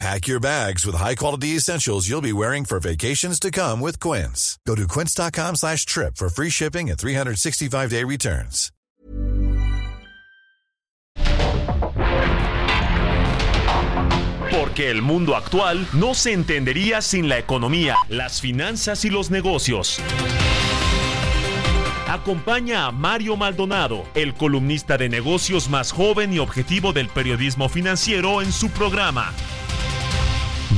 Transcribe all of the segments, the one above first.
Pack your bags with high-quality essentials you'll be wearing for vacations to come with Quince. Go to quince.com slash trip for free shipping and 365-day returns. Porque el mundo actual no se entendería sin la economía, las finanzas y los negocios. Acompaña a Mario Maldonado, el columnista de negocios más joven y objetivo del periodismo financiero en su programa.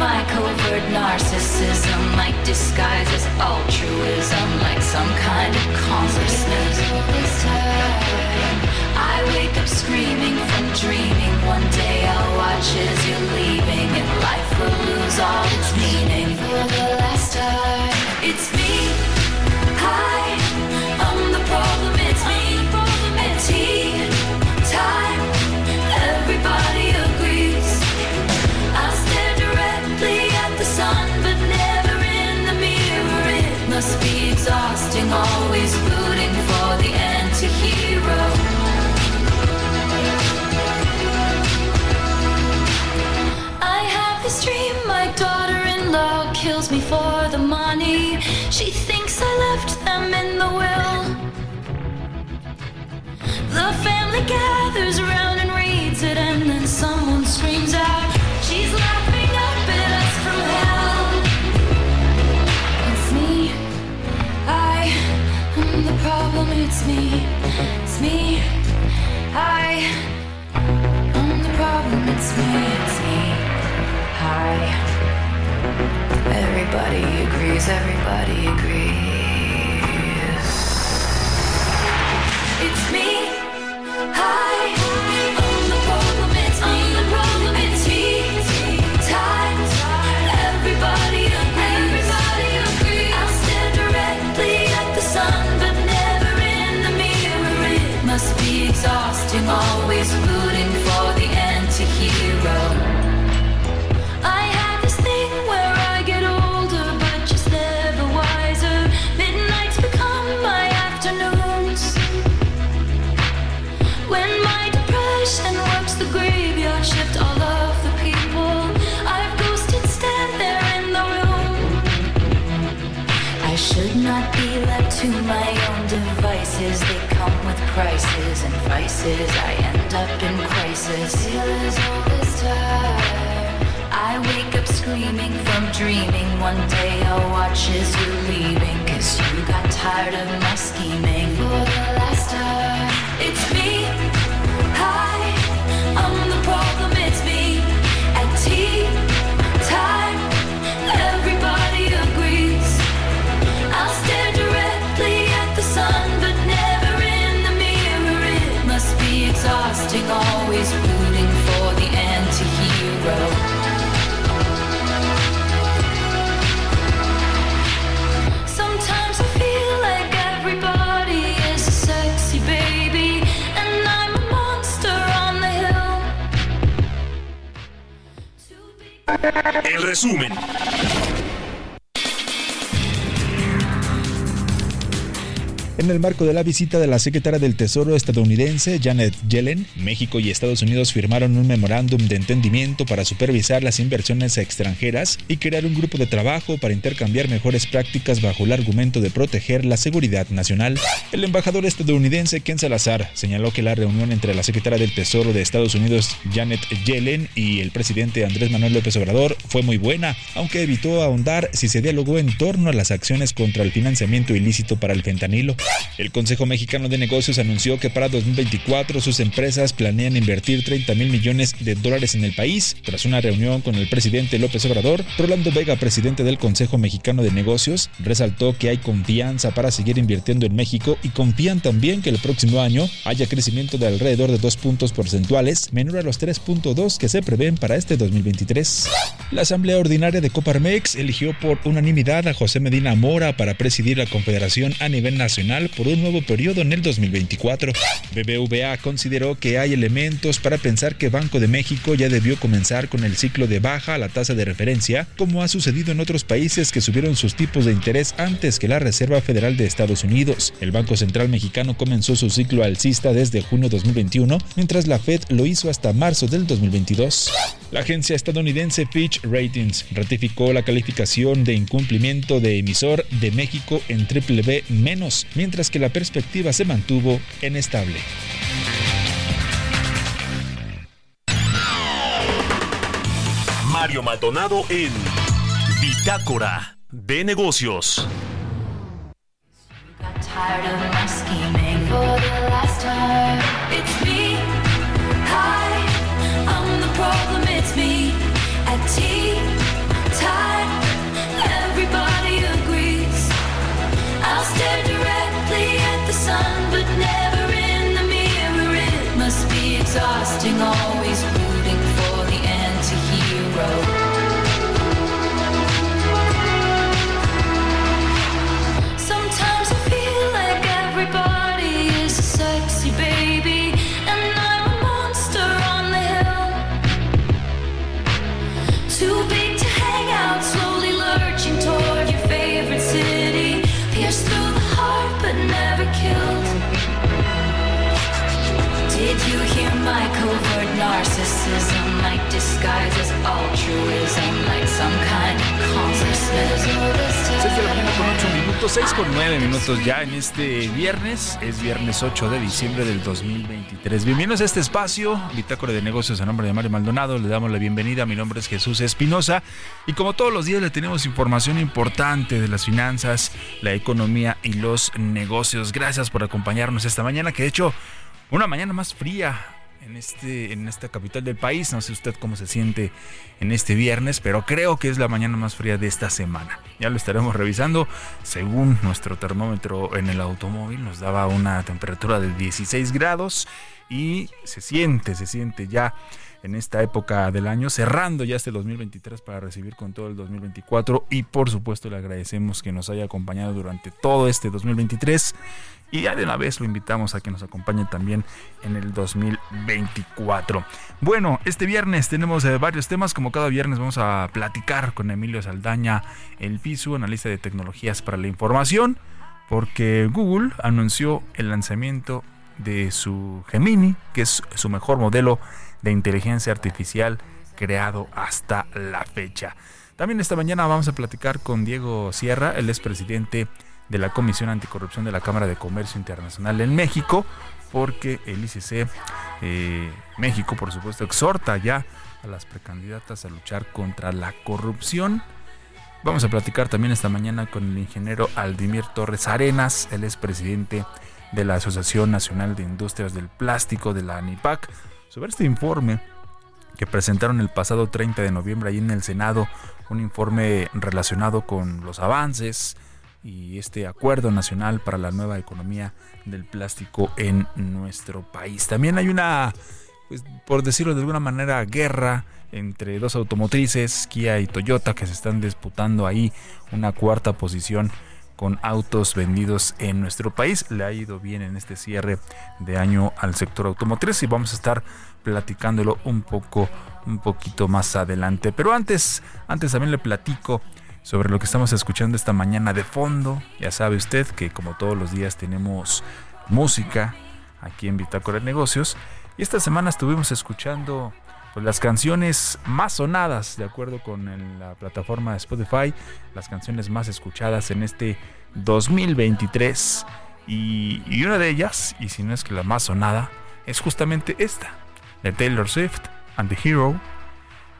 My covert narcissism? Like disguise as altruism, like some kind of consciousness. I wake up screaming from dreaming. One day I'll watch as you're leaving, and life will lose all its meaning. She thinks I left them in the will. The family gathers around and reads it, and then someone screams out, She's laughing up at us from hell. It's me. I am the problem. It's me. It's me. I am the problem. It's me. It's me. Hi. Everybody agrees. Everybody agrees. Vices. I end up in crisis. All this time. I wake up screaming from dreaming. One day I'll watch as you're leaving. Cause you got tired of my scheming. El resumen. En el marco de la visita de la secretaria del Tesoro estadounidense Janet Yellen, México y Estados Unidos firmaron un memorándum de entendimiento para supervisar las inversiones extranjeras y crear un grupo de trabajo para intercambiar mejores prácticas bajo el argumento de proteger la seguridad nacional. El embajador estadounidense Ken Salazar señaló que la reunión entre la secretaria del Tesoro de Estados Unidos Janet Yellen y el presidente Andrés Manuel López Obrador fue muy buena, aunque evitó ahondar si se dialogó en torno a las acciones contra el financiamiento ilícito para el fentanilo. El Consejo Mexicano de Negocios anunció que para 2024 sus empresas planean invertir 30 mil millones de dólares en el país. Tras una reunión con el presidente López Obrador, Rolando Vega, presidente del Consejo Mexicano de Negocios, resaltó que hay confianza para seguir invirtiendo en México y confían también que el próximo año haya crecimiento de alrededor de 2 puntos porcentuales, menor a los 3.2 que se prevén para este 2023. La Asamblea Ordinaria de Coparmex eligió por unanimidad a José Medina Mora para presidir la Confederación a nivel nacional por un nuevo periodo en el 2024. BBVA consideró que hay elementos para pensar que Banco de México ya debió comenzar con el ciclo de baja a la tasa de referencia, como ha sucedido en otros países que subieron sus tipos de interés antes que la Reserva Federal de Estados Unidos. El Banco Central Mexicano comenzó su ciclo alcista desde junio 2021, mientras la Fed lo hizo hasta marzo del 2022. La agencia estadounidense Fitch Ratings ratificó la calificación de incumplimiento de emisor de México en triple B menos, mientras que la perspectiva se mantuvo en estable. Mario Maldonado en Bitácora de Negocios. Got exhausting, 6 de con 8 minutos, 6 con 9 minutos ya en este viernes. Es viernes 8 de diciembre del 2023. Bienvenidos a este espacio, Bitácora de Negocios a nombre de Mario Maldonado. Le damos la bienvenida. Mi nombre es Jesús Espinosa. Y como todos los días le tenemos información importante de las finanzas, la economía y los negocios. Gracias por acompañarnos esta mañana, que de hecho, una mañana más fría en, este, en esta capital del país. No sé usted cómo se siente en este viernes, pero creo que es la mañana más fría de esta semana. Ya lo estaremos revisando. Según nuestro termómetro en el automóvil, nos daba una temperatura de 16 grados y se siente, se siente ya en esta época del año, cerrando ya este 2023 para recibir con todo el 2024 y por supuesto le agradecemos que nos haya acompañado durante todo este 2023 y ya de una vez lo invitamos a que nos acompañe también en el 2024. Bueno, este viernes tenemos eh, varios temas, como cada viernes vamos a platicar con Emilio Saldaña, el PISU, analista de tecnologías para la información, porque Google anunció el lanzamiento de su Gemini, que es su mejor modelo de inteligencia artificial creado hasta la fecha. También esta mañana vamos a platicar con Diego Sierra, él es presidente de la Comisión Anticorrupción de la Cámara de Comercio Internacional en México, porque el ICC eh, México, por supuesto, exhorta ya a las precandidatas a luchar contra la corrupción. Vamos a platicar también esta mañana con el ingeniero Aldimir Torres Arenas, él es presidente de la Asociación Nacional de Industrias del Plástico de la ANIPAC, sobre este informe que presentaron el pasado 30 de noviembre ahí en el Senado, un informe relacionado con los avances y este acuerdo nacional para la nueva economía del plástico en nuestro país. También hay una, pues, por decirlo de alguna manera, guerra entre dos automotrices, Kia y Toyota, que se están disputando ahí una cuarta posición con autos vendidos en nuestro país. Le ha ido bien en este cierre de año al sector automotriz y vamos a estar platicándolo un poco, un poquito más adelante. Pero antes, antes también le platico sobre lo que estamos escuchando esta mañana de fondo. Ya sabe usted que como todos los días tenemos música aquí en Bitácora de Negocios. Y esta semana estuvimos escuchando pues, las canciones más sonadas, de acuerdo con la plataforma de Spotify, las canciones más escuchadas en este 2023. Y, y una de ellas, y si no es que la más sonada, es justamente esta, de Taylor Swift and the Hero.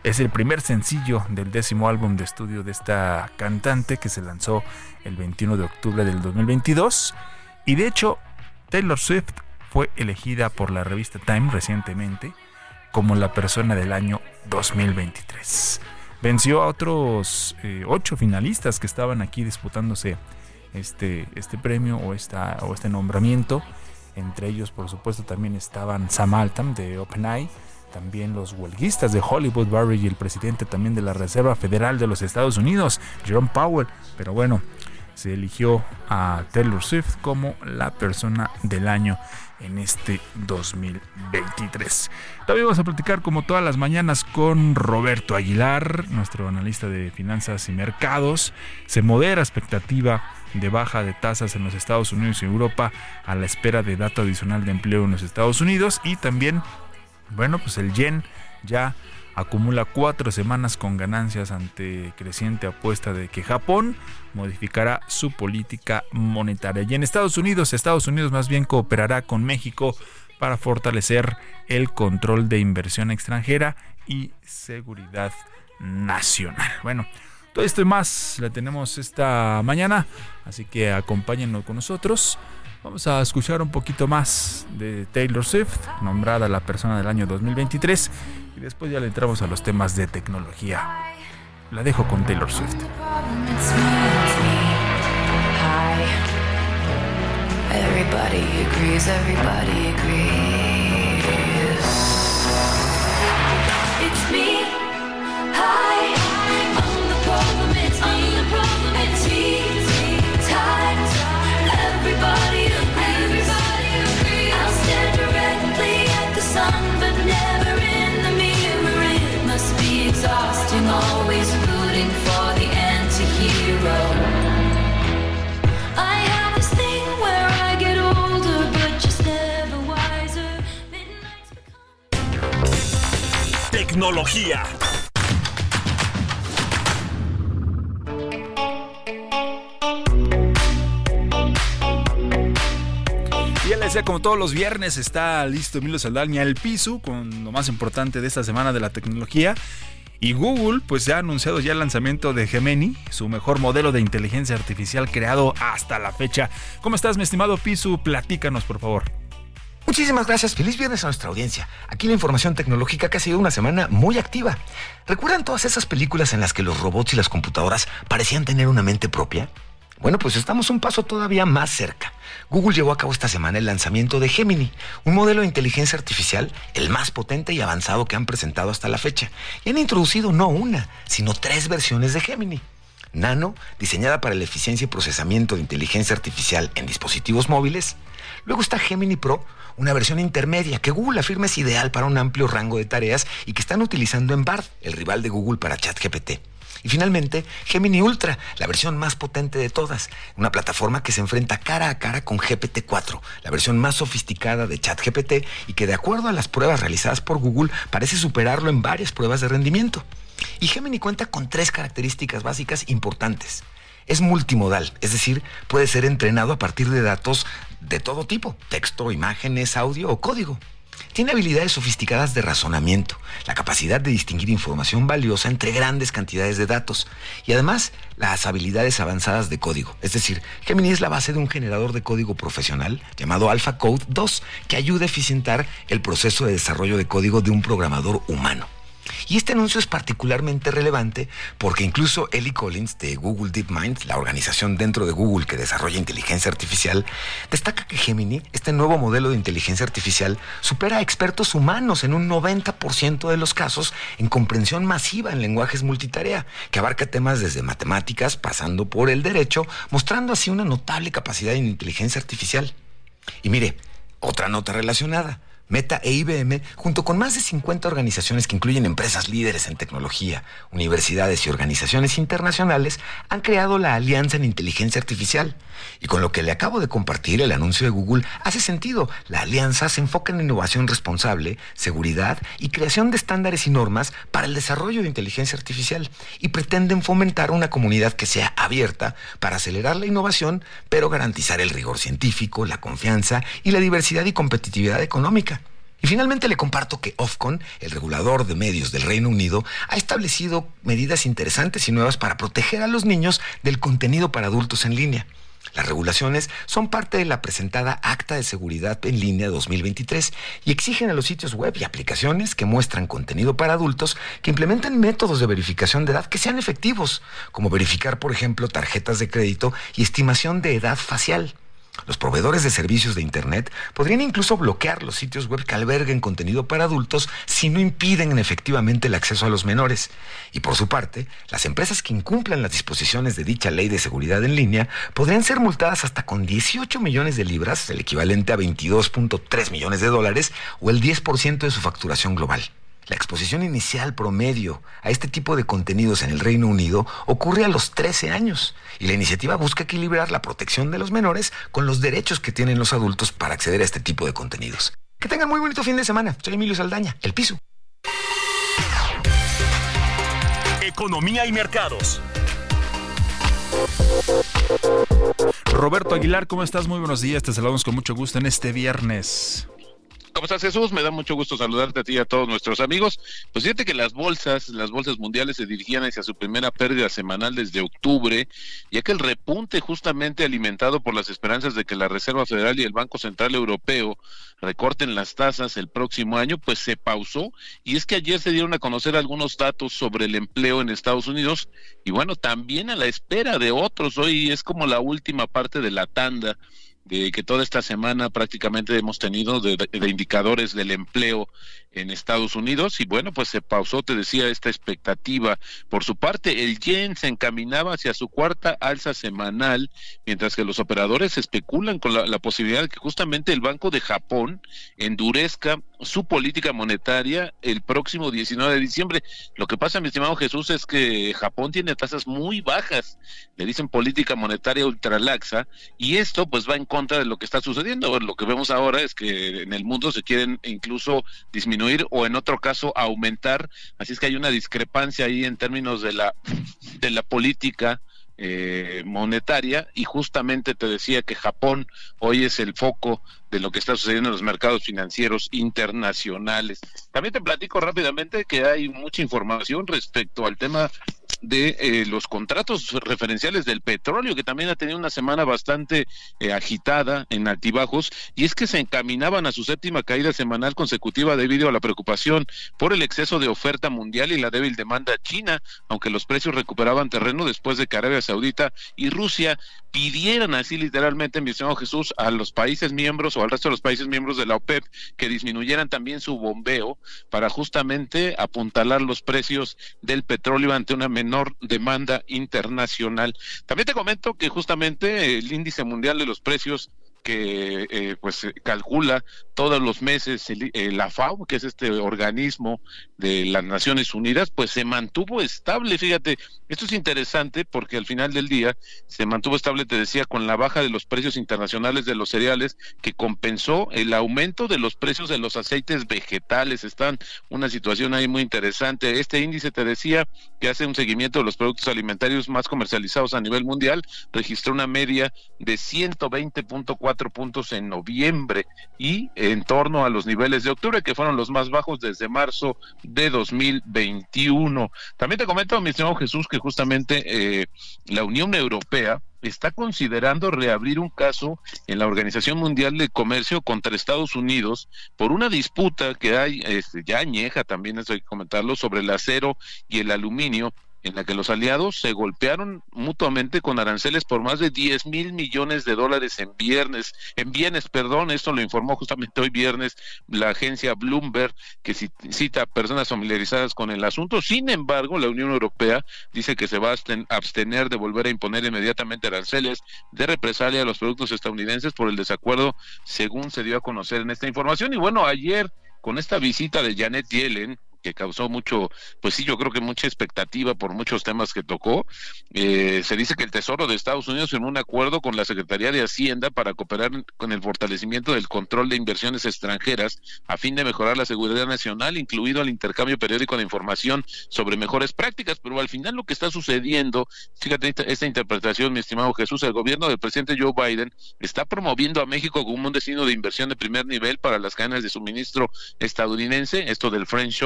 Es el primer sencillo del décimo álbum de estudio de esta cantante que se lanzó el 21 de octubre del 2022. Y de hecho, Taylor Swift fue elegida por la revista Time recientemente como la persona del año 2023. Venció a otros eh, ocho finalistas que estaban aquí disputándose este, este premio o, esta, o este nombramiento. Entre ellos, por supuesto, también estaban Sam Altam de OpenAI, también los huelguistas de Hollywood Barry y el presidente también de la Reserva Federal de los Estados Unidos, Jerome Powell. Pero bueno, se eligió a Taylor Swift como la persona del año en este 2023. También vamos a platicar como todas las mañanas con Roberto Aguilar, nuestro analista de finanzas y mercados. Se modera expectativa de baja de tasas en los Estados Unidos y Europa a la espera de dato adicional de empleo en los Estados Unidos y también, bueno, pues el yen ya acumula cuatro semanas con ganancias ante creciente apuesta de que Japón modificará su política monetaria. Y en Estados Unidos, Estados Unidos más bien cooperará con México para fortalecer el control de inversión extranjera y seguridad nacional. Bueno, todo esto y más la tenemos esta mañana, así que acompáñenos con nosotros. Vamos a escuchar un poquito más de Taylor Swift, nombrada la persona del año 2023, y después ya le entramos a los temas de tecnología. La dejo con Taylor Swift. Everybody agrees, everybody agrees. Tecnología. Ya les decía, como todos los viernes, está listo Emilio Saldaña el piso con lo más importante de esta semana de la tecnología. Y Google, pues ya ha anunciado ya el lanzamiento de Gemini, su mejor modelo de inteligencia artificial creado hasta la fecha. ¿Cómo estás, mi estimado Pisu? Platícanos, por favor. Muchísimas gracias. Feliz viernes a nuestra audiencia. Aquí la información tecnológica que ha sido una semana muy activa. ¿Recuerdan todas esas películas en las que los robots y las computadoras parecían tener una mente propia? Bueno, pues estamos un paso todavía más cerca. Google llevó a cabo esta semana el lanzamiento de Gemini, un modelo de inteligencia artificial el más potente y avanzado que han presentado hasta la fecha. Y han introducido no una, sino tres versiones de Gemini. Nano, diseñada para la eficiencia y procesamiento de inteligencia artificial en dispositivos móviles. Luego está Gemini Pro, una versión intermedia que Google afirma es ideal para un amplio rango de tareas y que están utilizando en Bard, el rival de Google para ChatGPT. Y finalmente, Gemini Ultra, la versión más potente de todas, una plataforma que se enfrenta cara a cara con GPT-4, la versión más sofisticada de ChatGPT y que de acuerdo a las pruebas realizadas por Google parece superarlo en varias pruebas de rendimiento. Y Gemini cuenta con tres características básicas importantes. Es multimodal, es decir, puede ser entrenado a partir de datos de todo tipo, texto, imágenes, audio o código. Tiene habilidades sofisticadas de razonamiento, la capacidad de distinguir información valiosa entre grandes cantidades de datos y además las habilidades avanzadas de código. Es decir, Gemini es la base de un generador de código profesional llamado AlphaCode 2 que ayuda a eficientar el proceso de desarrollo de código de un programador humano. Y este anuncio es particularmente relevante porque incluso Ellie Collins de Google DeepMind, la organización dentro de Google que desarrolla inteligencia artificial, destaca que Gemini, este nuevo modelo de inteligencia artificial, supera a expertos humanos en un 90% de los casos en comprensión masiva en lenguajes multitarea, que abarca temas desde matemáticas pasando por el derecho, mostrando así una notable capacidad en inteligencia artificial. Y mire, otra nota relacionada. Meta e IBM, junto con más de 50 organizaciones que incluyen empresas líderes en tecnología, universidades y organizaciones internacionales, han creado la Alianza en Inteligencia Artificial. Y con lo que le acabo de compartir, el anuncio de Google hace sentido. La alianza se enfoca en innovación responsable, seguridad y creación de estándares y normas para el desarrollo de inteligencia artificial y pretenden fomentar una comunidad que sea abierta para acelerar la innovación, pero garantizar el rigor científico, la confianza y la diversidad y competitividad económica. Y finalmente le comparto que Ofcon, el regulador de medios del Reino Unido, ha establecido medidas interesantes y nuevas para proteger a los niños del contenido para adultos en línea. Las regulaciones son parte de la presentada Acta de Seguridad en Línea 2023 y exigen a los sitios web y aplicaciones que muestran contenido para adultos que implementen métodos de verificación de edad que sean efectivos, como verificar, por ejemplo, tarjetas de crédito y estimación de edad facial. Los proveedores de servicios de Internet podrían incluso bloquear los sitios web que alberguen contenido para adultos si no impiden efectivamente el acceso a los menores. Y por su parte, las empresas que incumplan las disposiciones de dicha ley de seguridad en línea podrían ser multadas hasta con 18 millones de libras, el equivalente a 22.3 millones de dólares, o el 10% de su facturación global. La exposición inicial promedio a este tipo de contenidos en el Reino Unido ocurre a los 13 años y la iniciativa busca equilibrar la protección de los menores con los derechos que tienen los adultos para acceder a este tipo de contenidos. Que tengan muy bonito fin de semana. Soy Emilio Saldaña, El Piso. Economía y mercados. Roberto Aguilar, ¿cómo estás? Muy buenos días. Te saludamos con mucho gusto en este viernes. ¿Cómo estás, Jesús? Me da mucho gusto saludarte a ti y a todos nuestros amigos. Pues fíjate que las bolsas, las bolsas mundiales se dirigían hacia su primera pérdida semanal desde octubre, ya que el repunte justamente alimentado por las esperanzas de que la Reserva Federal y el Banco Central Europeo recorten las tasas el próximo año, pues se pausó. Y es que ayer se dieron a conocer algunos datos sobre el empleo en Estados Unidos y bueno, también a la espera de otros. Hoy es como la última parte de la tanda de que toda esta semana prácticamente hemos tenido de, de, indicadores del empleo en Estados Unidos y bueno, pues se pausó, te decía, esta expectativa. Por su parte, el yen se encaminaba hacia su cuarta alza semanal, mientras que los operadores especulan con la, posibilidad de que justamente el Banco de Japón endurezca su política monetaria el próximo 19 de diciembre. Lo que pasa, mi estimado Jesús, es que Japón tiene tasas muy bajas, le dicen política monetaria ultralaxa, y esto pues va en contra de lo que está sucediendo. Lo que vemos ahora es que en el mundo se quieren incluso disminuir o en otro caso aumentar, así es que hay una discrepancia ahí en términos de la de la política eh, monetaria y justamente te decía que Japón hoy es el foco de lo que está sucediendo en los mercados financieros internacionales. También te platico rápidamente que hay mucha información respecto al tema de eh, los contratos referenciales del petróleo, que también ha tenido una semana bastante eh, agitada en altibajos, y es que se encaminaban a su séptima caída semanal consecutiva debido a la preocupación por el exceso de oferta mundial y la débil demanda china, aunque los precios recuperaban terreno después de que Arabia Saudita y Rusia pidieran así literalmente, mi estimado Jesús, a los países miembros o al resto de los países miembros de la OPEP que disminuyeran también su bombeo para justamente apuntalar los precios del petróleo ante una menor demanda internacional. También te comento que justamente el índice mundial de los precios que eh, pues calcula todos los meses el, eh, la FAO, que es este organismo de las Naciones Unidas, pues se mantuvo estable. Fíjate, esto es interesante porque al final del día se mantuvo estable, te decía, con la baja de los precios internacionales de los cereales que compensó el aumento de los precios de los aceites vegetales. Está una situación ahí muy interesante. Este índice te decía que hace un seguimiento de los productos alimentarios más comercializados a nivel mundial, registró una media de 120.4 puntos en noviembre y en torno a los niveles de octubre, que fueron los más bajos desde marzo de 2021. También te comento, mi estimado Jesús, que justamente eh, la Unión Europea está considerando reabrir un caso en la Organización Mundial de Comercio contra Estados Unidos por una disputa que hay este, ya añeja, también eso hay que comentarlo, sobre el acero y el aluminio en la que los aliados se golpearon mutuamente con aranceles por más de 10 mil millones de dólares en viernes, en bienes, perdón, esto lo informó justamente hoy viernes la agencia Bloomberg, que cita personas familiarizadas con el asunto. Sin embargo, la Unión Europea dice que se va a abstener de volver a imponer inmediatamente aranceles de represalia a los productos estadounidenses por el desacuerdo, según se dio a conocer en esta información. Y bueno, ayer con esta visita de Janet Yellen, que causó mucho, pues sí, yo creo que mucha expectativa por muchos temas que tocó. Eh, se dice que el Tesoro de Estados Unidos firmó un acuerdo con la Secretaría de Hacienda para cooperar con el fortalecimiento del control de inversiones extranjeras a fin de mejorar la seguridad nacional, incluido el intercambio periódico de información sobre mejores prácticas. Pero al final lo que está sucediendo, fíjate esta, interpretación, mi estimado Jesús, el gobierno del presidente Joe Biden está promoviendo a México como un destino de inversión de primer nivel para las cadenas de suministro estadounidense, esto del French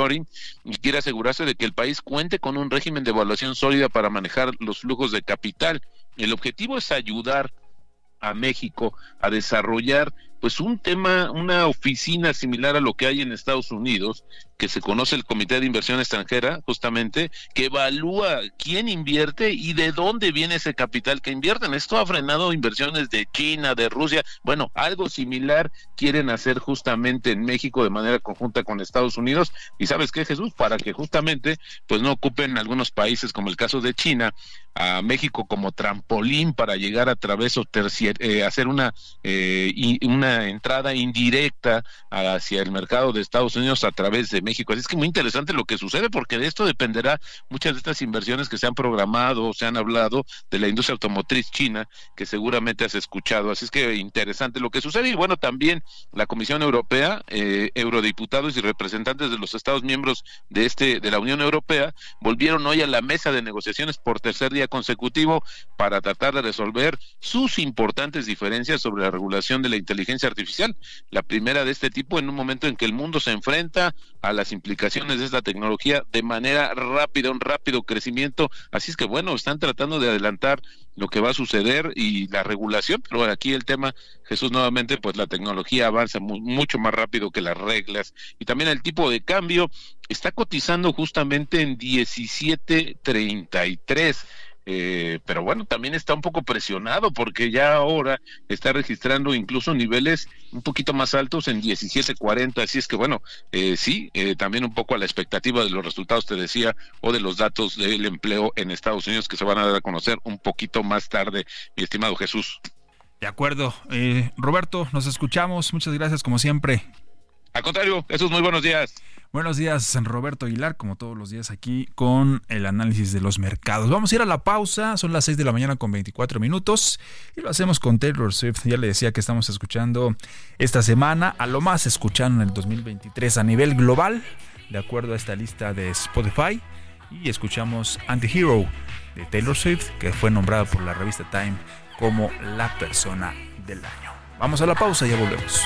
Y quiere asegurarse de que el país cuente con un régimen de evaluación sólida para manejar los flujos de capital. El objetivo es ayudar a México a desarrollar pues un tema, una oficina similar a lo que hay en Estados Unidos, que se conoce el Comité de Inversión Extranjera, justamente, que evalúa quién invierte y de dónde viene ese capital que invierten. Esto ha frenado inversiones de China, de Rusia. Bueno, algo similar quieren hacer justamente en México de manera conjunta con Estados Unidos. Y sabes qué, Jesús, para que justamente pues no ocupen algunos países como el caso de China a México como trampolín para llegar a través o eh, hacer una eh, una entrada indirecta hacia el mercado de Estados Unidos a través de México. Así es que muy interesante lo que sucede porque de esto dependerá muchas de estas inversiones que se han programado o se han hablado de la industria automotriz china que seguramente has escuchado. Así es que interesante lo que sucede. Y bueno, también la Comisión Europea, eh, eurodiputados y representantes de los Estados miembros de este de la Unión Europea volvieron hoy a la mesa de negociaciones por tercer día consecutivo para tratar de resolver sus importantes diferencias sobre la regulación de la inteligencia artificial, la primera de este tipo en un momento en que el mundo se enfrenta a las implicaciones de esta tecnología de manera rápida, un rápido crecimiento. Así es que bueno, están tratando de adelantar lo que va a suceder y la regulación, pero aquí el tema, Jesús, nuevamente, pues la tecnología avanza mucho más rápido que las reglas y también el tipo de cambio está cotizando justamente en 17.33 eh, pero bueno, también está un poco presionado porque ya ahora está registrando incluso niveles un poquito más altos en 17.40, así es que bueno, eh, sí, eh, también un poco a la expectativa de los resultados, te decía, o de los datos del empleo en Estados Unidos que se van a dar a conocer un poquito más tarde, mi estimado Jesús. De acuerdo. Eh, Roberto, nos escuchamos. Muchas gracias como siempre. Al contrario, Jesús, muy buenos días. Buenos días, Roberto Aguilar, como todos los días aquí con el análisis de los mercados. Vamos a ir a la pausa, son las 6 de la mañana con 24 minutos y lo hacemos con Taylor Swift. Ya le decía que estamos escuchando esta semana a lo más escuchado en el 2023 a nivel global, de acuerdo a esta lista de Spotify. Y escuchamos Anti-Hero de Taylor Swift, que fue nombrada por la revista Time como la persona del año. Vamos a la pausa y ya volvemos.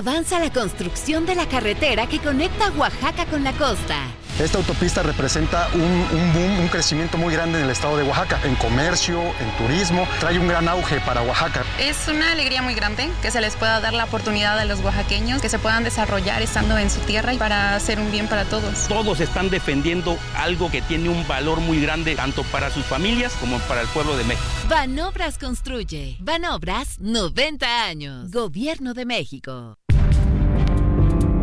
Avanza la construcción de la carretera que conecta Oaxaca con la costa. Esta autopista representa un, boom, un crecimiento muy grande en el estado de Oaxaca, en comercio, en turismo, trae un gran auge para Oaxaca. Es una alegría muy grande que se les pueda dar la oportunidad a los oaxaqueños, que se puedan desarrollar estando en su tierra y para hacer un bien para todos. Todos están defendiendo algo que tiene un valor muy grande tanto para sus familias como para el pueblo de México. Banobras construye. Banobras 90 años. Gobierno de México.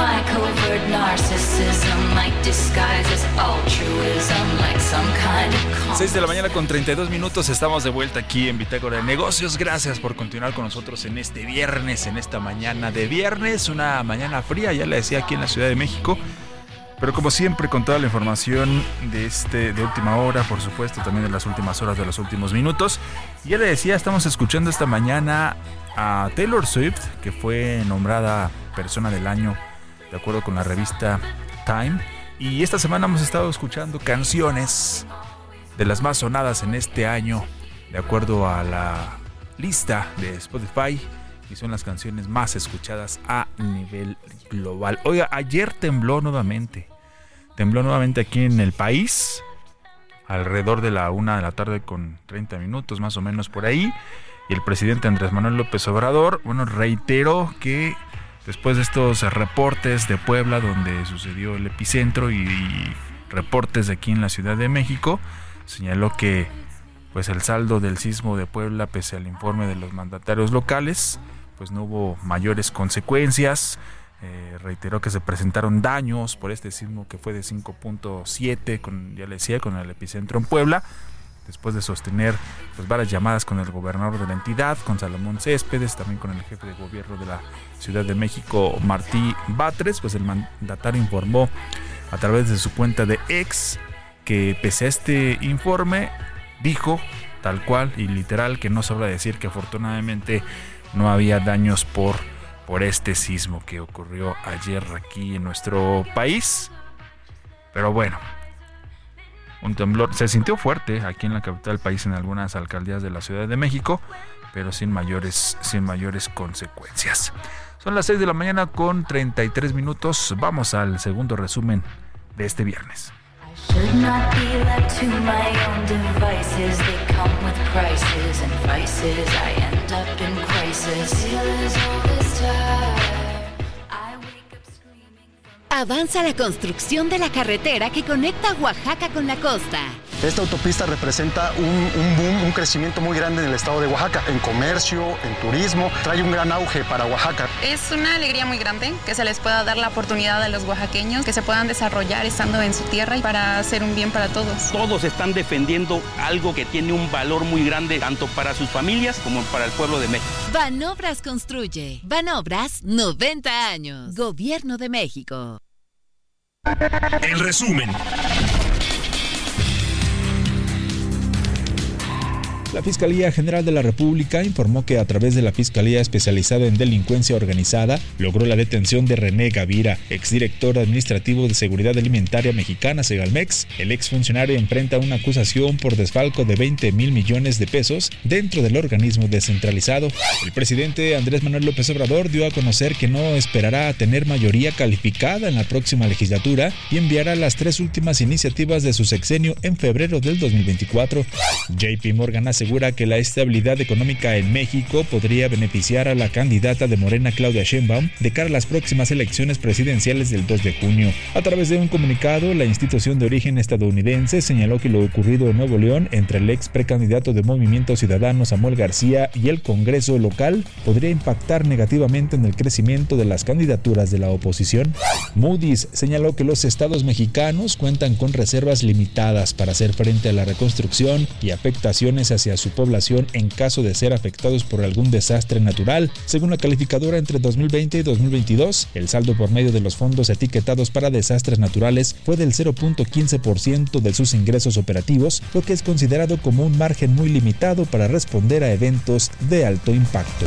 my covert narcissism? Like disguises altruism, like some kind of 6 de la mañana con 32 minutos estamos de vuelta aquí en Bitácora de Negocios. Gracias por continuar con nosotros en este viernes, en esta mañana de viernes, una mañana fría, ya le decía aquí en la Ciudad de México. Pero como siempre con toda la información de este de última hora, por supuesto, también de las últimas horas de los últimos minutos. Ya le decía, estamos escuchando esta mañana a Taylor Swift, que fue nombrada persona del año de acuerdo con la revista Time. Y esta semana hemos estado escuchando canciones de las más sonadas en este año, de acuerdo a la lista de Spotify, y son las canciones más escuchadas a nivel global. Oiga, ayer tembló nuevamente, tembló nuevamente aquí en el país, alrededor de la una de la tarde con 30 minutos más o menos por ahí, y el presidente Andrés Manuel López Obrador, bueno, reiteró que después de estos reportes de Puebla donde sucedió el epicentro y, reportes de aquí en la Ciudad de México, señaló que pues el saldo del sismo de Puebla, pese al informe de los mandatarios locales, pues no hubo mayores consecuencias. Eh, reiteró que se presentaron daños por este sismo que fue de 5.7, con ya le decía, con el epicentro en Puebla. Después de sostener pues, varias llamadas con el gobernador de la entidad, con Salomón Céspedes, también con el jefe de gobierno de la Ciudad de México, Martí Batres, pues el mandatario informó a través de su cuenta de ex que pese a este informe dijo tal cual y literal que no sobra decir que afortunadamente no había daños por, por este sismo que ocurrió ayer aquí en nuestro país. Pero bueno, un temblor se sintió fuerte aquí en la capital del país en algunas alcaldías de la Ciudad de México, pero sin mayores, sin mayores consecuencias. Son las 6 de la mañana con 33 minutos. Vamos al segundo resumen de este viernes. Avanza la construcción de la carretera que conecta Oaxaca con la costa. Esta autopista representa un, un boom, un crecimiento muy grande en el estado de Oaxaca, en comercio, en turismo, trae un gran auge para Oaxaca. Es una alegría muy grande que se les pueda dar la oportunidad a los oaxaqueños que se puedan desarrollar estando en su tierra y para hacer un bien para todos. Todos están defendiendo algo que tiene un valor muy grande tanto para sus familias como para el pueblo de México. Banobras construye. Banobras 90 años. Gobierno de México. En resumen, La Fiscalía General de la República informó que a través de la Fiscalía Especializada en Delincuencia Organizada logró la detención de René Gavira, exdirector administrativo de Seguridad Alimentaria Mexicana Segalmex. El exfuncionario enfrenta una acusación por desfalco de 20 mil millones de pesos dentro del organismo descentralizado. El presidente Andrés Manuel López Obrador dio a conocer que no esperará a tener mayoría calificada en la próxima legislatura y enviará las tres últimas iniciativas de su sexenio en febrero del 2024. JP Morgan asegura que la estabilidad económica en México podría beneficiar a la candidata de Morena Claudia Sheinbaum de cara a las próximas elecciones presidenciales del 2 de junio. A través de un comunicado, la institución de origen estadounidense señaló que lo ocurrido en Nuevo León entre el ex precandidato de Movimiento Ciudadano Samuel García y el Congreso local podría impactar negativamente en el crecimiento de las candidaturas de la oposición. Moody's señaló que los estados mexicanos cuentan con reservas limitadas para hacer frente a la reconstrucción y afectaciones hacia su población en caso de ser afectados por algún desastre natural. Según la calificadora entre 2020 y 2022, el saldo por medio de los fondos etiquetados para desastres naturales fue del 0.15% de sus ingresos operativos, lo que es considerado como un margen muy limitado para responder a eventos de alto impacto.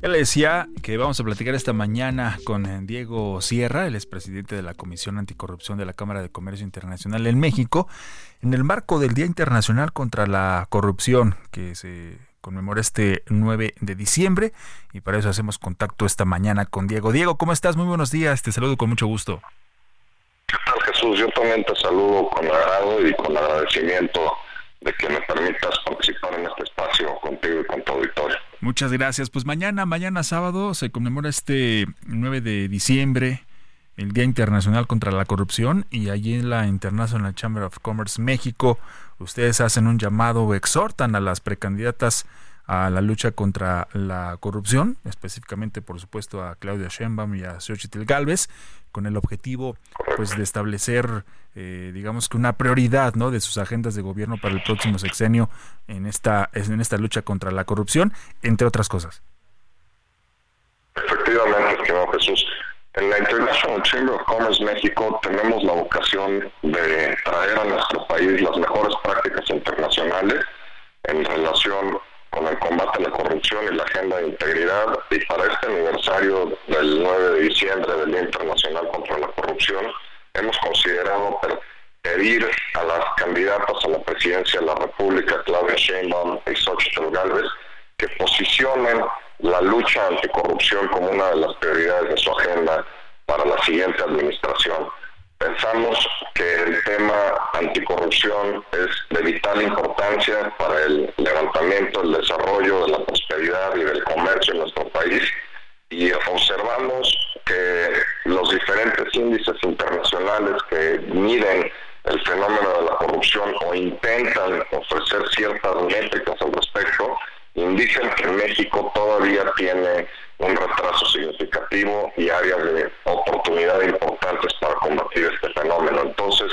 Ya le decía que vamos a platicar esta mañana con eh, Diego Sierra, el expresidente de la Comisión Anticorrupción de la Cámara de Comercio Internacional en México, en el marco del Día Internacional contra la Corrupción, que se conmemora este 9 de diciembre, y para eso hacemos contacto esta mañana con Diego. Diego, ¿cómo estás? Muy buenos días, te saludo con mucho gusto. ¿Qué tal Jesús? Yo también te saludo con agrado y con agradecimiento de que me permitas participar en este espacio contigo y con auditorio. Muchas gracias. Pues mañana, mañana sábado, se conmemora este 9 de diciembre el Día Internacional contra la Corrupción y allí en la International Chamber of Commerce México ustedes hacen un llamado o exhortan a las precandidatas a la lucha contra la corrupción, específicamente por supuesto a Claudia Sheinbaum y a Xochitl Galvez, con el objetivo pues de establecer eh, digamos que una prioridad ¿no? de sus agendas de gobierno para el próximo sexenio en esta, en esta lucha contra la corrupción, entre otras cosas. Efectivamente, estimado Jesús. En la International Chamber of Commerce México tenemos la vocación de traer a nuestro país las mejores prácticas internacionales en relación con el combate a la corrupción y la agenda de integridad. Y para este aniversario del 9 de diciembre del Día Internacional contra la Corrupción, hemos considerado pedir a las candidatas a la presidencia de la República, Claudia Sheinbaum y Xochitl Galvez, que posicionen la lucha anticorrupción como una de las prioridades de su agenda para la siguiente administración. Pensamos que el tema anticorrupción es de vital importancia para el levantamiento, el desarrollo de la prosperidad y del comercio en nuestro país. Y observamos que los diferentes índices internacionales que miden el fenómeno de la corrupción o intentan ofrecer ciertas métricas al respecto, indican que México todavía tiene un retraso significativo y áreas de oportunidad importantes para combatir este fenómeno. Entonces,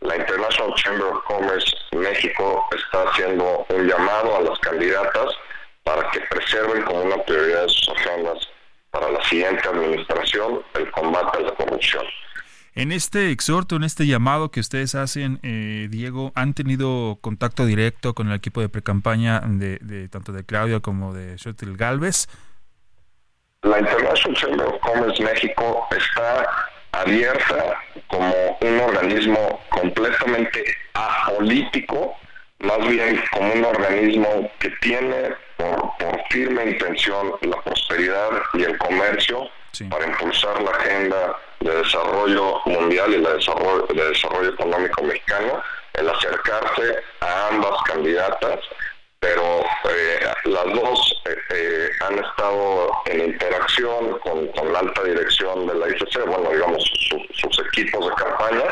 la International Chamber of Commerce México está haciendo un llamado a las candidatas para que preserven como una prioridad de sus agendas para la siguiente administración el combate a la corrupción. En este exhorto, en este llamado que ustedes hacen, eh, Diego, ¿han tenido contacto directo con el equipo de precampaña de, de tanto de Claudia como de Xochitl Galvez? La International Chamber of Commerce México está abierta como un organismo completamente apolítico, más bien como un organismo que tiene por, firme intención la prosperidad y el comercio para impulsar la agenda de desarrollo mundial y la desarrollo, de desarrollo económico mexicano, el acercarse a ambas candidatas, pero eh, las dos eh, eh, han estado en interacción con, la alta dirección de la ICC, bueno, digamos, sus equipos de campaña,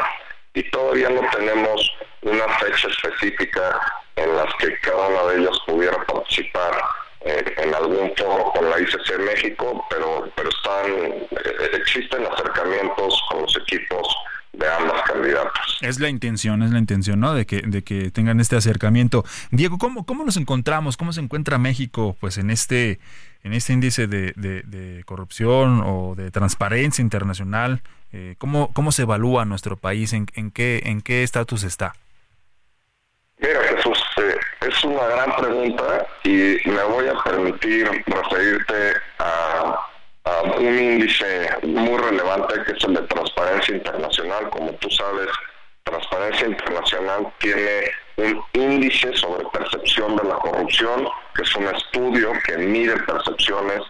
y todavía no tenemos una fecha específica en las que cada una de ellas pudiera participar eh, en algún foro con la ICC México, pero, pero están, eh, existen acercamientos con los equipos de ambas candidatas. Es la intención, es la intención, ¿no? De que, de que tengan este acercamiento. Diego, ¿cómo, cómo nos encontramos? ¿Cómo se encuentra México pues en este, en este índice de, corrupción o de transparencia internacional? Eh, ¿cómo, ¿Cómo se evalúa nuestro país? ¿En, en qué estatus está? Mira, Jesús, eh, es una gran pregunta y me voy a permitir referirte a, un índice muy relevante que es el de transparencia internacional. Como tú sabes, Transparencia Internacional tiene un índice sobre percepción de la corrupción, que es un estudio que mide percepciones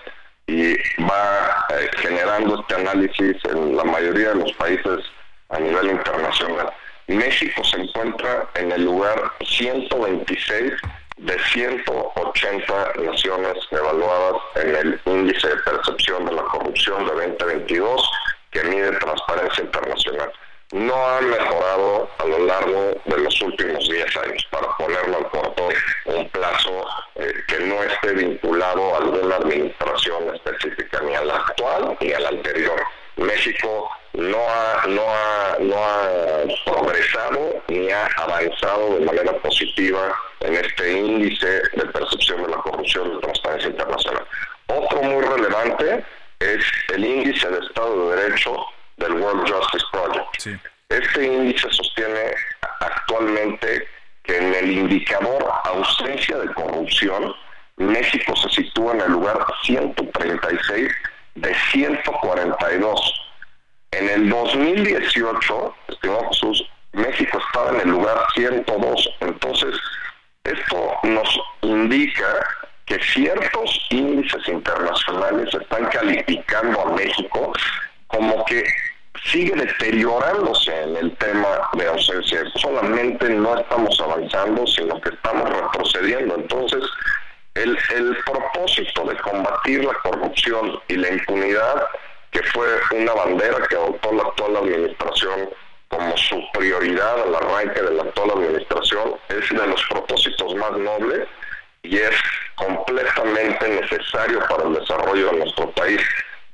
y va eh, generando este análisis en la mayoría de los países a nivel internacional. México se encuentra en el lugar 126 de 180 naciones evaluadas en el índice de percepción de la corrupción de 2022 que mide Transparencia Internacional. No ha mejorado a lo largo de los últimos 10 años, para ponerlo al corto, un plazo eh, que no esté vinculado a alguna administración específica, ni a la actual ni a la anterior. México no ha, no ha, no ha progresado ni ha avanzado de manera positiva en este índice de percepción de la corrupción de Transparencia Internacional. Otro muy relevante es el índice de Estado de Derecho del World Justice Project. Este índice sostiene actualmente que en el indicador ausencia de corrupción, México se sitúa en el lugar 136 de 142 en el 2018, estimado Jesús, México estaba en el lugar 102. Entonces, esto nos indica que ciertos índices internacionales están calificando a México como que sigue deteriorándose en el tema de ausencia. Solamente no estamos avanzando, sino que estamos retrocediendo. Entonces, el, el propósito de combatir la corrupción y la impunidad que fue una bandera que adoptó la actual administración como su prioridad al arranque de la actual administración, es de los propósitos más nobles y es completamente necesario para el desarrollo de nuestro país.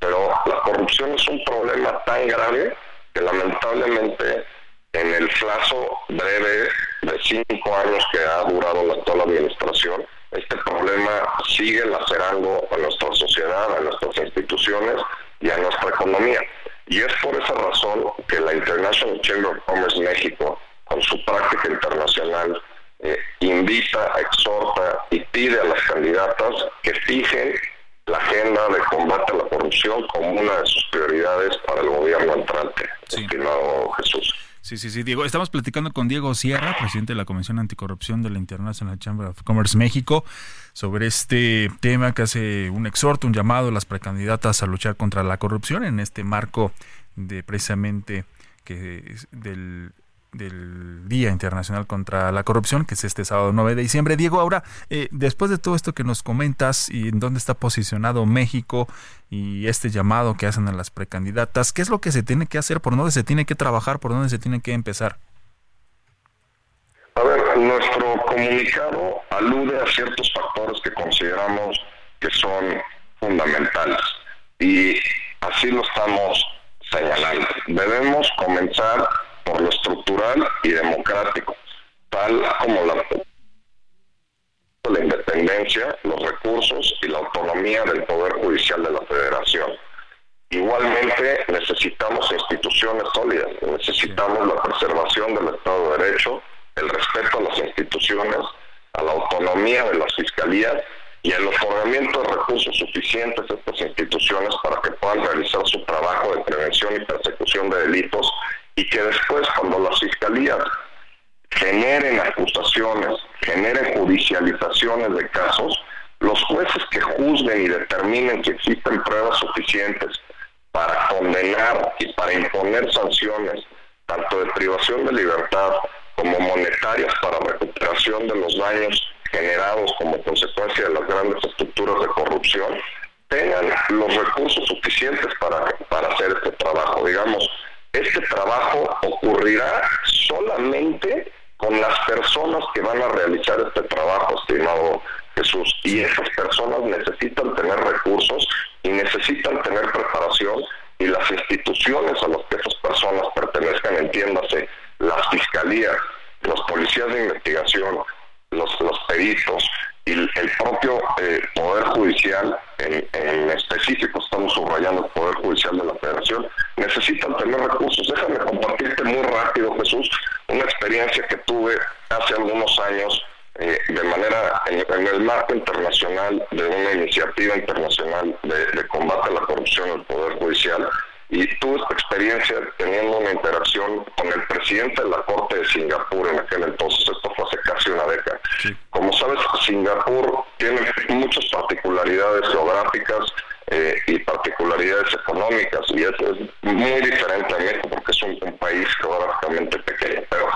Pero la corrupción es un problema tan grave que lamentablemente en el plazo breve de cinco años que ha durado la actual administración, este problema sigue lacerando a nuestra sociedad, a nuestras instituciones y a nuestra economía. Y es por esa razón que la International Chamber of Commerce México, con su práctica internacional, eh, invita, exhorta y pide a las candidatas que fijen la agenda de combate a la corrupción como una de sus prioridades para el gobierno entrante, estimado Jesús. Sí, sí, sí, Diego. Estamos platicando con Diego Sierra, presidente de la Comisión Anticorrupción de la International Chamber of Commerce México, sobre este tema que hace un exhorto, un llamado a las precandidatas a luchar contra la corrupción en este marco de precisamente que del del Día Internacional contra la Corrupción, que es este sábado 9 de diciembre. Diego, ahora, eh, después de todo esto que nos comentas y en dónde está posicionado México y este llamado que hacen a las precandidatas, ¿qué es lo que se tiene que hacer? ¿Por dónde se tiene que trabajar? ¿Por dónde se tiene que empezar? A ver, nuestro comunicado alude a ciertos factores que consideramos que son fundamentales y así lo estamos señalando. Debemos comenzar por lo estructural y democrático, tal como la, independencia, los recursos y la autonomía del Poder Judicial de la Federación. Igualmente necesitamos instituciones sólidas, necesitamos la preservación del Estado de Derecho, el respeto a las instituciones, a la autonomía de las fiscalías y el otorgamiento de recursos suficientes a estas instituciones para que puedan realizar su trabajo de prevención y persecución de delitos y que después cuando las fiscalías generen acusaciones, generen judicializaciones de casos, los jueces que juzguen y determinen que existen pruebas suficientes para condenar y para imponer sanciones, tanto de privación de libertad como monetarias para recuperación de los daños generados como consecuencia de las grandes estructuras de corrupción, tengan los recursos suficientes para, para hacer este trabajo. Digamos, este trabajo ocurrirá solamente con las personas que van a realizar este trabajo, estimado Jesús. Y esas personas necesitan tener recursos y necesitan tener preparación y las instituciones a las que esas personas pertenezcan, entiéndase, las fiscalías, los policías de investigación, los, los peritos y el, propio eh, Poder Judicial, en, en, específico estamos subrayando el Poder Judicial de la Federación, necesitan tener recursos. Déjame compartirte muy rápido, Jesús, una experiencia que tuve hace algunos años eh, de manera en, el marco internacional de una iniciativa internacional de, combate a la corrupción en el Poder Judicial y tuve esta experiencia teniendo una interacción con el presidente de la Corte de Singapur en aquel entonces, esto fue hace casi una década. Como sabes, Singapur tiene muchas particularidades geográficas eh, y particularidades económicas y eso es muy diferente a México porque es un, país geográficamente pequeño. Pero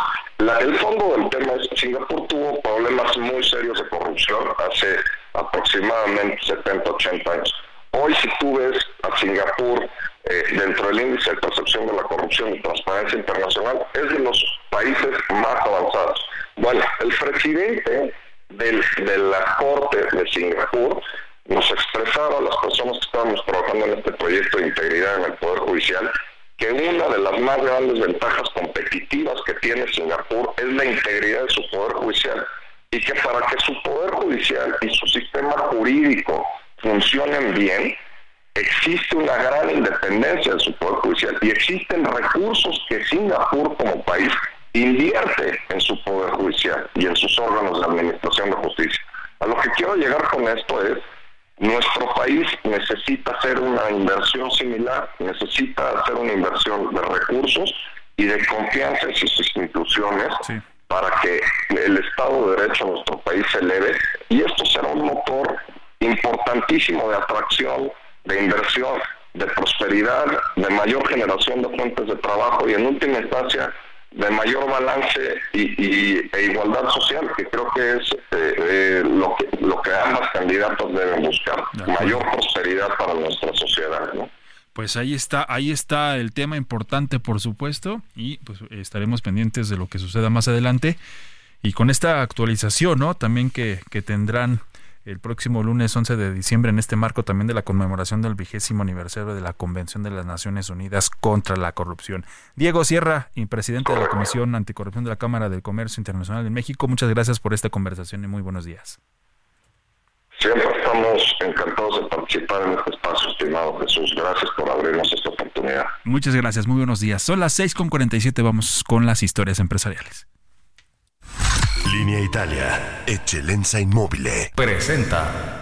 el fondo del tema es que Singapur tuvo problemas muy serios de corrupción hace aproximadamente 70, 80 años. Hoy si tú ves a Singapur eh, dentro del índice de percepción de la corrupción y transparencia internacional, es de los países más avanzados. Bueno, el presidente del, de la Corte de Singapur nos expresaba a las personas que estábamos trabajando en este proyecto de integridad en el Poder Judicial que una de las más grandes ventajas competitivas que tiene Singapur es la integridad de su Poder Judicial y que para que su Poder Judicial y su sistema jurídico funcionen bien, existe una gran independencia de su Poder Judicial y existen recursos que Singapur como país invierte en su Poder Judicial y en sus órganos de administración de justicia. A lo que quiero llegar con esto es nuestro país necesita hacer una inversión similar, necesita hacer una inversión de recursos y de confianza en sus instituciones para que el Estado de Derecho en nuestro país se eleve y esto será un motor importantísimo de atracción, de inversión, de prosperidad, de mayor generación de fuentes de trabajo y en última instancia de mayor balance y, e igualdad social, que creo que es eh, eh, lo, que, lo que ambas candidatos deben buscar, mayor prosperidad para nuestra sociedad. ¿no? Pues ahí está, ahí está el tema importante, por supuesto, y pues estaremos pendientes de lo que suceda más adelante. Y con esta actualización, ¿no? También que, que tendrán el próximo lunes 11 de diciembre en este marco también de la conmemoración del vigésimo aniversario de la Convención de las Naciones Unidas contra la Corrupción. Diego Sierra, presidente de la Comisión Anticorrupción de la Cámara del Comercio Internacional de México, muchas gracias por esta conversación y muy buenos días. Siempre estamos encantados de participar en este espacio, estimado Jesús. Gracias por abrirnos esta oportunidad. Muchas gracias, muy buenos días. Son las 6.47, vamos con las historias empresariales. Línea Italia, Eccellenza Inmobile. Presenta.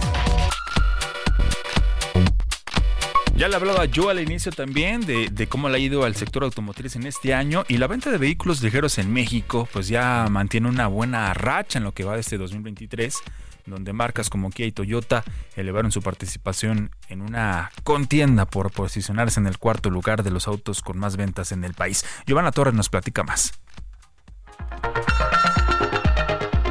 Ya le hablaba yo al inicio también de, cómo le ha ido al sector automotriz en este año y la venta de vehículos ligeros en México pues ya mantiene una buena racha en lo que va de este 2023 donde marcas como Kia y Toyota elevaron su participación en una contienda por posicionarse en el cuarto lugar de los autos con más ventas en el país. Giovanna Torres nos platica más.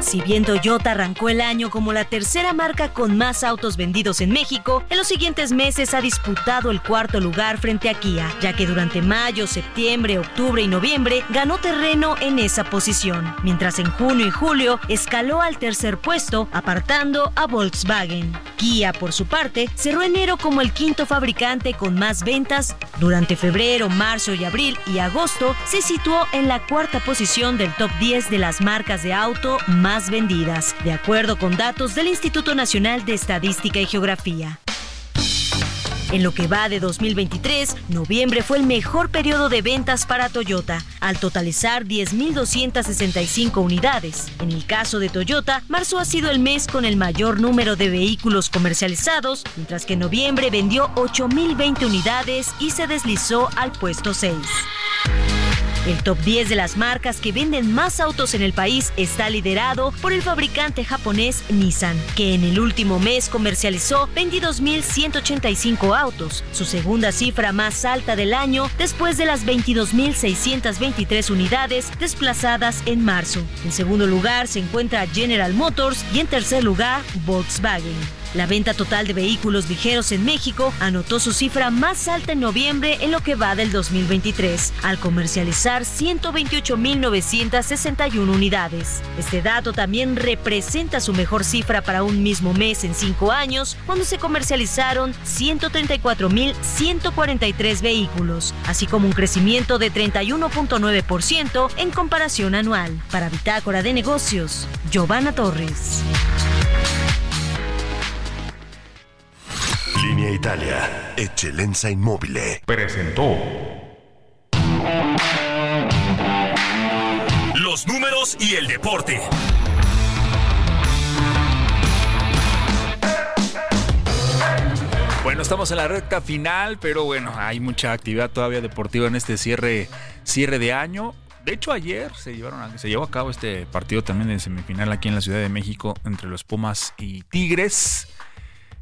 Si bien Toyota arrancó el año como la tercera marca con más autos vendidos en México, en los siguientes meses ha disputado el cuarto lugar frente a Kia, ya que durante mayo, septiembre, octubre y noviembre ganó terreno en esa posición, mientras en junio y julio escaló al tercer puesto, apartando a Volkswagen. Kia, por su parte, cerró enero como el quinto fabricante con más ventas. Durante febrero, marzo y abril y agosto se situó en la cuarta posición del top 10 de las marcas de auto más vendidas, de acuerdo con datos del Instituto Nacional de Estadística y Geografía. En lo que va de 2023, noviembre fue el mejor periodo de ventas para Toyota, al totalizar 10.265 unidades. En el caso de Toyota, marzo ha sido el mes con el mayor número de vehículos comercializados, mientras que noviembre vendió 8.020 unidades y se deslizó al puesto 6. El top 10 de las marcas que venden más autos en el país está liderado por el fabricante japonés Nissan, que en el último mes comercializó 22.185 autos, su segunda cifra más alta del año después de las 22.623 unidades desplazadas en marzo. En segundo lugar se encuentra General Motors y en tercer lugar Volkswagen. La venta total de vehículos ligeros en México anotó su cifra más alta en noviembre en lo que va del 2023, al comercializar 128.961 unidades. Este dato también representa su mejor cifra para un mismo mes en cinco años, cuando se comercializaron 134.143 vehículos, así como un crecimiento de 31.9% en comparación anual. Para Bitácora de Negocios, Giovanna Torres. Línea Italia, Eccellenza Inmobile. Presentó. Los números y el deporte. Bueno, estamos en la recta final, pero bueno, hay mucha actividad todavía deportiva en este cierre, cierre de año. De hecho, ayer se, llevaron se llevó a cabo este partido también de semifinal aquí en la Ciudad de México entre los Pumas y Tigres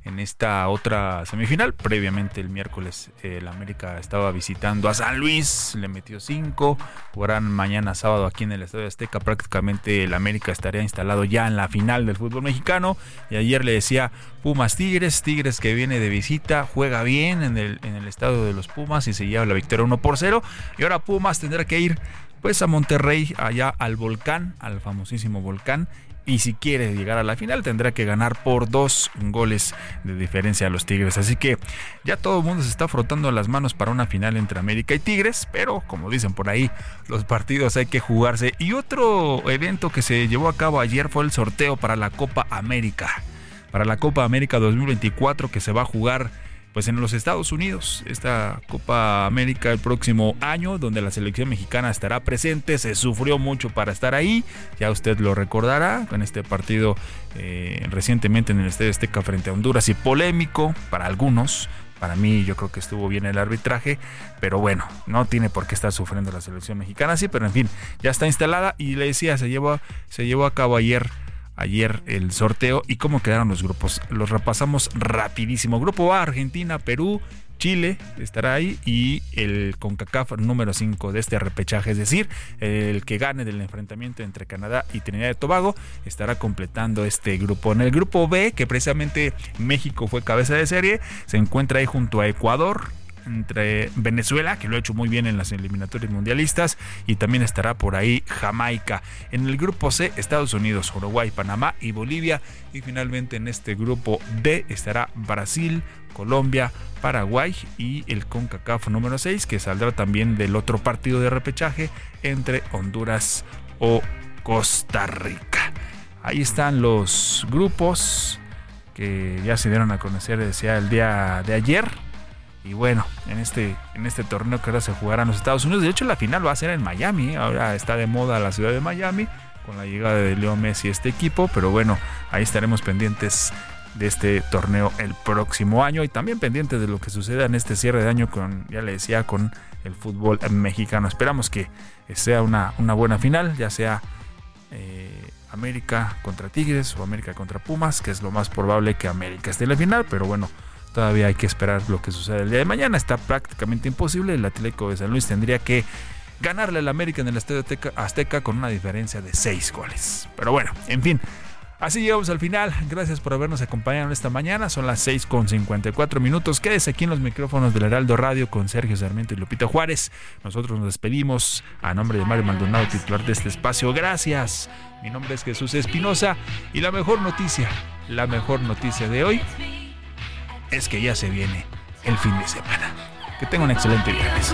en esta otra semifinal. Previamente el miércoles el América estaba visitando a San Luis, le metió 5. Jugarán mañana sábado aquí en el Estadio Azteca. Prácticamente el América estaría instalado ya en la final del fútbol mexicano. Y ayer le decía Pumas Tigres, Tigres que viene de visita, juega bien en el, en el estadio de los Pumas y se lleva la victoria 1 por 0. Y ahora Pumas tendrá que ir pues a Monterrey, allá al volcán, al famosísimo volcán, y si quiere llegar a la final tendrá que ganar por dos goles de diferencia a los Tigres. Así que ya todo el mundo se está frotando las manos para una final entre América y Tigres, pero como dicen por ahí, los partidos hay que jugarse. Y otro evento que se llevó a cabo ayer fue el sorteo para la Copa América. Para la Copa América 2024 que se va a jugar pues en los Estados Unidos, esta Copa América el próximo año, donde la selección mexicana estará presente, se sufrió mucho para estar ahí, ya usted lo recordará, con este partido eh, recientemente en el Estadio Azteca frente a Honduras. Y polémico para algunos, para mí yo creo que estuvo bien el arbitraje, pero bueno, no tiene por qué estar sufriendo la selección mexicana, sí, pero en fin, ya está instalada y le decía, se llevó, se llevó a cabo ayer ayer el sorteo y cómo quedaron los grupos. Los repasamos rapidísimo. Grupo A, Argentina, Perú, Chile estará ahí y el CONCACAF número 5 de este repechaje, es decir, el que gane del enfrentamiento entre Canadá y Trinidad y Tobago estará completando este grupo. En el grupo B, que precisamente México fue cabeza de serie, se encuentra ahí junto a Ecuador, entre Venezuela, que lo ha hecho muy bien en las eliminatorias mundialistas, y también estará por ahí Jamaica. En el grupo C, Estados Unidos, Uruguay, Panamá y Bolivia. Y finalmente en este grupo D estará Brasil, Colombia, Paraguay y el CONCACAF número 6, que saldrá también del otro partido de repechaje entre Honduras o Costa Rica. Ahí están los grupos que ya se dieron a conocer, decía el día de ayer. Y bueno, en este, en este torneo que ahora se jugará en los Estados Unidos. De hecho, la final va a ser en Miami. Ahora está de moda la ciudad de Miami con la llegada de Leo Messi a este equipo. Pero bueno, ahí estaremos pendientes de este torneo el próximo año y también pendientes de lo que suceda en este cierre de año con, ya le decía, con el fútbol mexicano. Esperamos que sea una, una buena final, ya sea eh, América contra Tigres o América contra Pumas, que es lo más probable que América esté en la final, pero bueno, Todavía hay que esperar lo que suceda el día de mañana. Está prácticamente imposible. El Atlético de San Luis tendría que ganarle al América en el Estadio Azteca con una diferencia de 6 goles. Pero bueno, en fin. Así llegamos al final. Gracias por habernos acompañado esta mañana. Son las 6 con 54 minutos. Quédese aquí en los micrófonos del Heraldo Radio con Sergio Sarmiento y Lupita Juárez. Nosotros nos despedimos a nombre de Mario Maldonado, titular de este espacio. Gracias. Mi nombre es Jesús Espinosa y la mejor noticia, la mejor noticia de hoy es que ya se viene el fin de semana. Que tenga un excelente viernes.